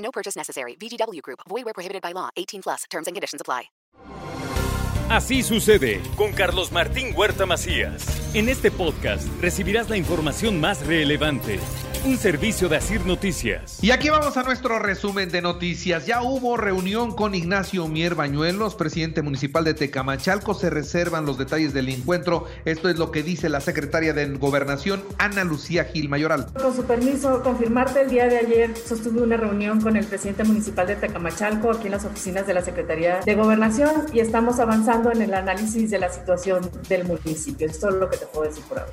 No purchase necessary. VGW Group. Void where prohibited by law. 18 plus. Terms and conditions apply. Así sucede con Carlos Martín Huerta Macías. En este podcast recibirás la información más relevante. Un servicio de Asir Noticias. Y aquí vamos a nuestro resumen de noticias. Ya hubo reunión con Ignacio Mier Bañuelos, presidente municipal de Tecamachalco. Se reservan los detalles del encuentro. Esto es lo que dice la secretaria de Gobernación, Ana Lucía Gil Mayoral. Con su permiso, confirmarte el día de ayer sostuve una reunión con el presidente municipal de Tecamachalco, aquí en las oficinas de la Secretaría de Gobernación, y estamos avanzando en el análisis de la situación del municipio. Esto es lo que te puedo decir por ahora.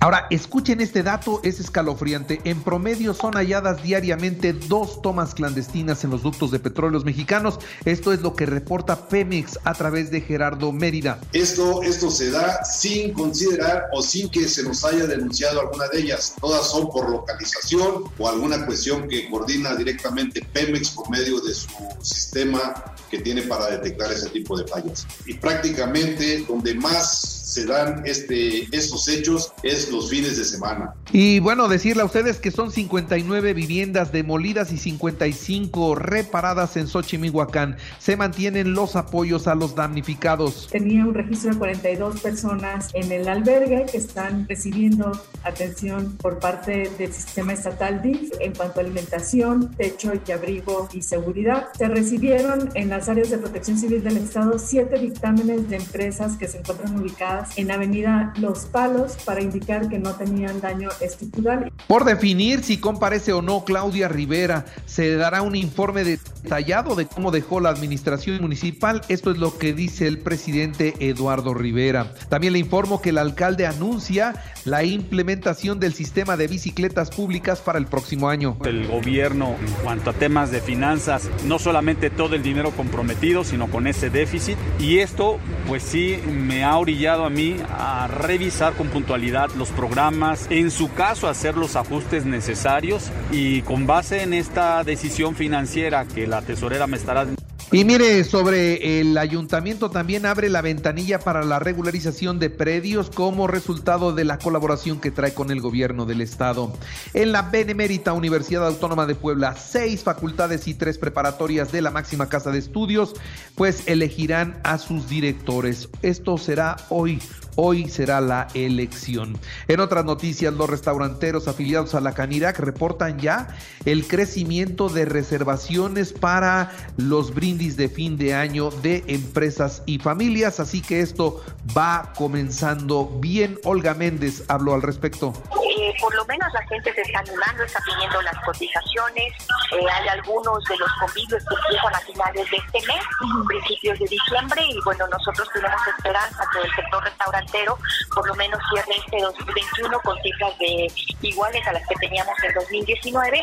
Ahora, escuchen este dato, es escalofriante. En promedio son halladas diariamente dos tomas clandestinas en los ductos de petróleos mexicanos. Esto es lo que reporta Pemex a través de Gerardo Mérida. Esto, esto se da sin considerar o sin que se nos haya denunciado alguna de ellas. Todas son por localización o alguna cuestión que coordina directamente Pemex por medio de su sistema que tiene para detectar ese tipo de fallas. Y prácticamente donde más se dan este, estos hechos es los fines de semana. Y bueno, decirle a ustedes que son 59 viviendas demolidas y 55 reparadas en Xochimilhuacán. Se mantienen los apoyos a los damnificados. Tenía un registro de 42 personas en el albergue que están recibiendo atención por parte del sistema estatal DIF en cuanto a alimentación, techo y abrigo y seguridad. Se recibieron en las áreas de protección civil del Estado siete dictámenes de empresas que se encuentran ubicadas en Avenida Los Palos para indicar que no tenían daño estructural. Por definir si comparece o no Claudia Rivera, se dará un informe detallado de cómo dejó la administración municipal. Esto es lo que dice el presidente Eduardo Rivera. También le informo que el alcalde anuncia la implementación del sistema de bicicletas públicas para el próximo año. El gobierno, en cuanto a temas de finanzas, no solamente todo el dinero comprometido, sino con ese déficit. Y esto, pues sí, me ha orillado a a revisar con puntualidad los programas, en su caso hacer los ajustes necesarios y con base en esta decisión financiera que la tesorera me estará y mire, sobre el ayuntamiento también abre la ventanilla para la regularización de predios como resultado de la colaboración que trae con el gobierno del estado. En la Benemérita Universidad Autónoma de Puebla, seis facultades y tres preparatorias de la máxima casa de estudios, pues elegirán a sus directores. Esto será hoy Hoy será la elección. En otras noticias, los restauranteros afiliados a la Canirac reportan ya el crecimiento de reservaciones para los brindis de fin de año de empresas y familias, así que esto va comenzando bien. Olga Méndez habló al respecto. Eh, por lo menos la gente se está animando, está pidiendo las cotizaciones. Eh, hay algunos de los convivios que empiezan a finales de este mes, principios de diciembre, y bueno, nosotros tenemos esperanza que el sector restaurante por lo menos cierre este 2021 con cifras de iguales a las que teníamos en 2019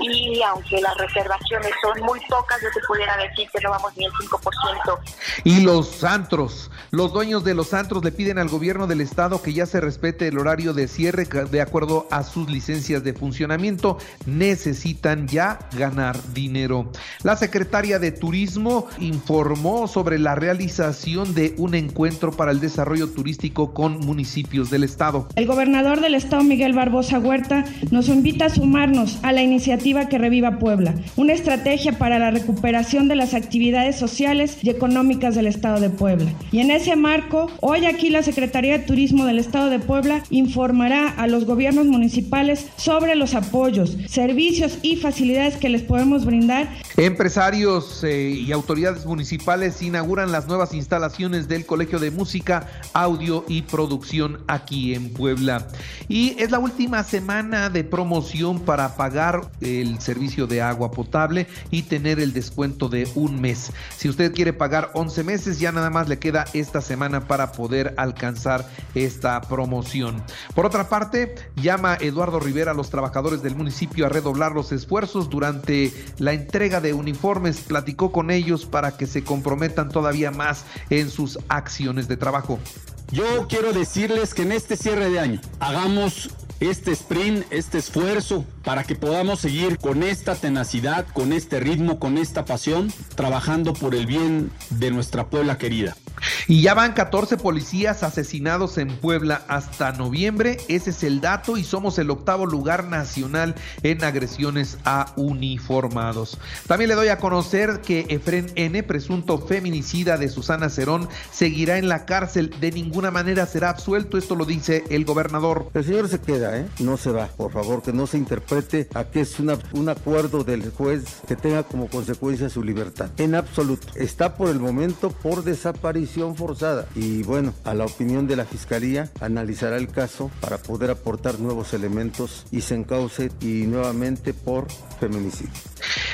y aunque las reservaciones son muy pocas, yo te pudiera decir que no vamos ni el 5%. Y los antros, los dueños de los antros le piden al gobierno del estado que ya se respete el horario de cierre de acuerdo a sus licencias de funcionamiento, necesitan ya ganar dinero. La secretaria de Turismo informó sobre la realización de un encuentro para el desarrollo turístico con municipios del estado. El gobernador del estado, Miguel Barbosa Huerta, nos invita a sumarnos a la iniciativa que reviva Puebla, una estrategia para la recuperación de las actividades sociales y económicas del estado de Puebla. Y en ese marco, hoy aquí la Secretaría de Turismo del estado de Puebla informará a los gobiernos municipales sobre los apoyos, servicios y facilidades que les podemos brindar. Empresarios eh, y autoridades municipales inauguran las nuevas instalaciones del Colegio de Música, Audio y producción aquí en Puebla. Y es la última semana de promoción para pagar del servicio de agua potable y tener el descuento de un mes. Si usted quiere pagar 11 meses, ya nada más le queda esta semana para poder alcanzar esta promoción. Por otra parte, llama Eduardo Rivera a los trabajadores del municipio a redoblar los esfuerzos durante la entrega de uniformes. Platicó con ellos para que se comprometan todavía más en sus acciones de trabajo. Yo quiero decirles que en este cierre de año hagamos este sprint, este esfuerzo para que podamos seguir con esta tenacidad, con este ritmo, con esta pasión, trabajando por el bien de nuestra Puebla querida. Y ya van 14 policías asesinados en Puebla hasta noviembre. Ese es el dato y somos el octavo lugar nacional en agresiones a uniformados. También le doy a conocer que Efren N., presunto feminicida de Susana Cerón, seguirá en la cárcel. De ninguna manera será absuelto. Esto lo dice el gobernador. El señor se queda, ¿eh? No se va. Por favor, que no se interprete a que es un acuerdo del juez que tenga como consecuencia su libertad. En absoluto. Está por el momento por desaparición forzada. Y bueno, a la opinión de la Fiscalía, analizará el caso para poder aportar nuevos elementos y se encauce y nuevamente por feminicidio.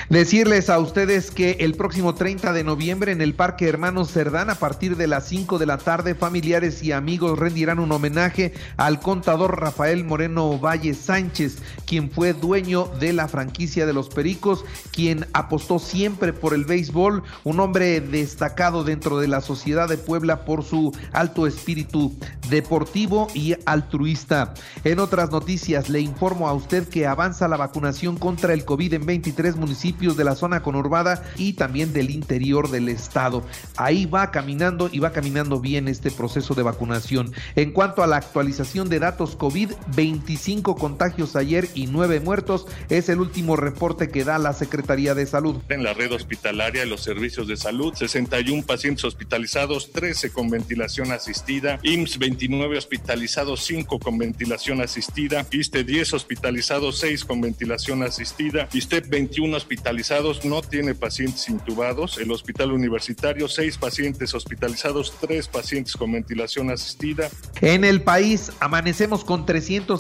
Decirles a ustedes que el próximo 30 de noviembre en el Parque Hermanos Cerdán, a partir de las 5 de la tarde, familiares y amigos rendirán un homenaje al contador Rafael Moreno Valle Sánchez, quien fue dueño de la franquicia de los Pericos, quien apostó siempre por el béisbol, un hombre destacado dentro de la sociedad de Puebla por su alto espíritu deportivo y altruista. En otras noticias, le informo a usted que avanza la vacunación contra el COVID en 23 municipios de la zona conurbada y también del interior del estado. Ahí va caminando y va caminando bien este proceso de vacunación. En cuanto a la actualización de datos COVID, 25 contagios ayer y 9 muertos es el último reporte que da la Secretaría de Salud. En la red hospitalaria y los servicios de salud, 61 pacientes hospitalizados, 13 con ventilación asistida, IMSS 29 hospitalizados, 5 con ventilación asistida, ISTE 10 hospitalizados, 6 con ventilación asistida, ISTEP 21 hospitalizados, no tiene pacientes intubados, el hospital universitario 6 pacientes hospitalizados, 3 pacientes con ventilación asistida. En el país amanecemos con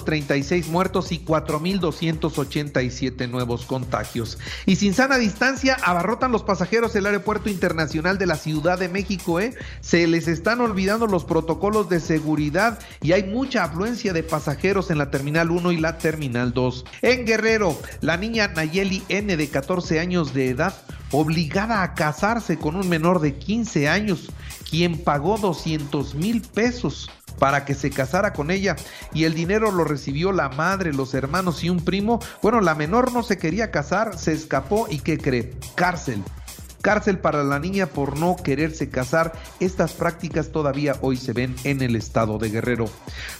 336 muertos y 4.287 nuevos contagios. Y sin sana distancia, abarrotan los pasajeros el aeropuerto internacional de la Ciudad de México, ¿eh? se les están olvidando los protocolos de seguridad y hay mucha afluencia de pasajeros en la Terminal 1 y la Terminal 2. En Guerrero, la niña Nayeli N de 14 años de edad, obligada a casarse con un menor de 15 años, quien pagó 200 mil pesos para que se casara con ella y el dinero lo recibió la madre, los hermanos y un primo. Bueno, la menor no se quería casar, se escapó y ¿qué cree? Cárcel. Cárcel para la niña por no quererse casar. Estas prácticas todavía hoy se ven en el estado de Guerrero.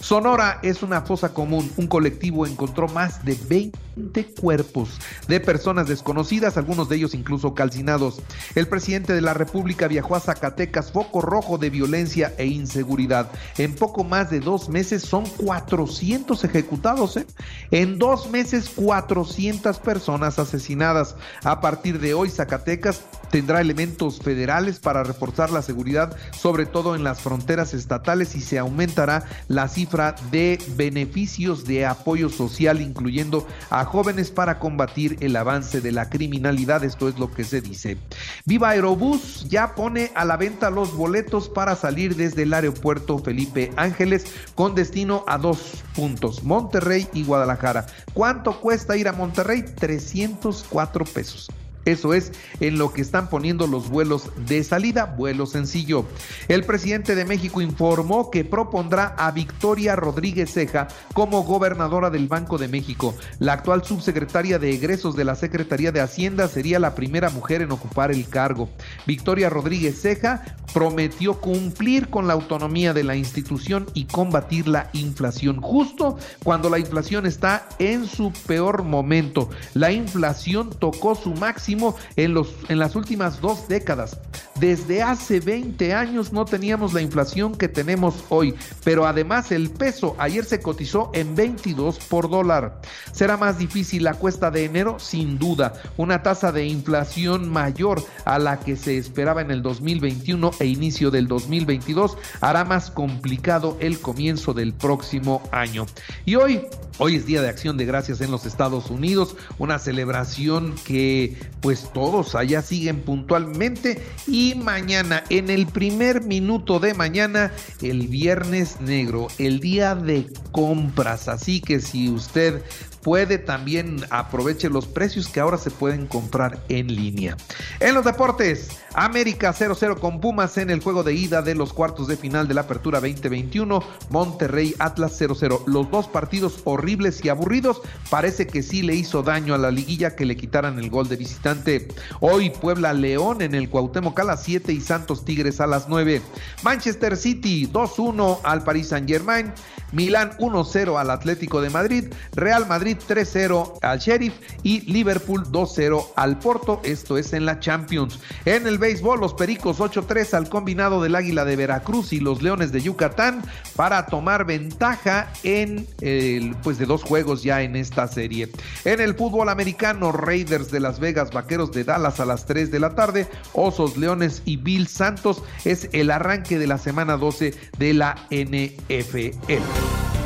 Sonora es una fosa común. Un colectivo encontró más de 20 cuerpos de personas desconocidas, algunos de ellos incluso calcinados. El presidente de la República viajó a Zacatecas, foco rojo de violencia e inseguridad. En poco más de dos meses son 400 ejecutados. ¿eh? En dos meses 400 personas asesinadas. A partir de hoy Zacatecas tendrá elementos federales para reforzar la seguridad, sobre todo en las fronteras estatales, y se aumentará la cifra de beneficios de apoyo social, incluyendo a jóvenes para combatir el avance de la criminalidad. Esto es lo que se dice. Viva Aerobús ya pone a la venta los boletos para salir desde el aeropuerto Felipe Ángeles con destino a dos puntos, Monterrey y Guadalajara. ¿Cuánto cuesta ir a Monterrey? 304 pesos. Eso es en lo que están poniendo los vuelos de salida, vuelo sencillo. El presidente de México informó que propondrá a Victoria Rodríguez Ceja como gobernadora del Banco de México. La actual subsecretaria de egresos de la Secretaría de Hacienda sería la primera mujer en ocupar el cargo. Victoria Rodríguez Ceja prometió cumplir con la autonomía de la institución y combatir la inflación, justo cuando la inflación está en su peor momento. La inflación tocó su máximo en, los, en las últimas dos décadas. Desde hace 20 años no teníamos la inflación que tenemos hoy, pero además el peso ayer se cotizó en 22 por dólar. ¿Será más difícil la cuesta de enero? Sin duda. Una tasa de inflación mayor a la que se esperaba en el 2021 e inicio del 2022 hará más complicado el comienzo del próximo año. Y hoy, hoy es Día de Acción de Gracias en los Estados Unidos, una celebración que pues todos allá siguen puntualmente y mañana, en el primer minuto de mañana, el viernes negro, el día de compras. Así que si usted puede también aproveche los precios que ahora se pueden comprar en línea. En los deportes, América 0-0 con Pumas en el juego de ida de los cuartos de final de la Apertura 2021, Monterrey Atlas 0-0. Los dos partidos horribles y aburridos, parece que sí le hizo daño a la liguilla que le quitaran el gol de visitante. Hoy Puebla León en el Cuauhtémoc a las 7 y Santos Tigres a las 9. Manchester City 2-1 al Paris Saint-Germain, Milán 1-0 al Atlético de Madrid, Real Madrid 3-0 al Sheriff y Liverpool 2-0 al Porto. Esto es en la Champions. En el béisbol, los Pericos 8-3 al combinado del Águila de Veracruz y los Leones de Yucatán para tomar ventaja en el, pues de dos juegos ya en esta serie. En el fútbol americano, Raiders de Las Vegas, Vaqueros de Dallas a las 3 de la tarde, Osos, Leones y Bill Santos es el arranque de la semana 12 de la NFL.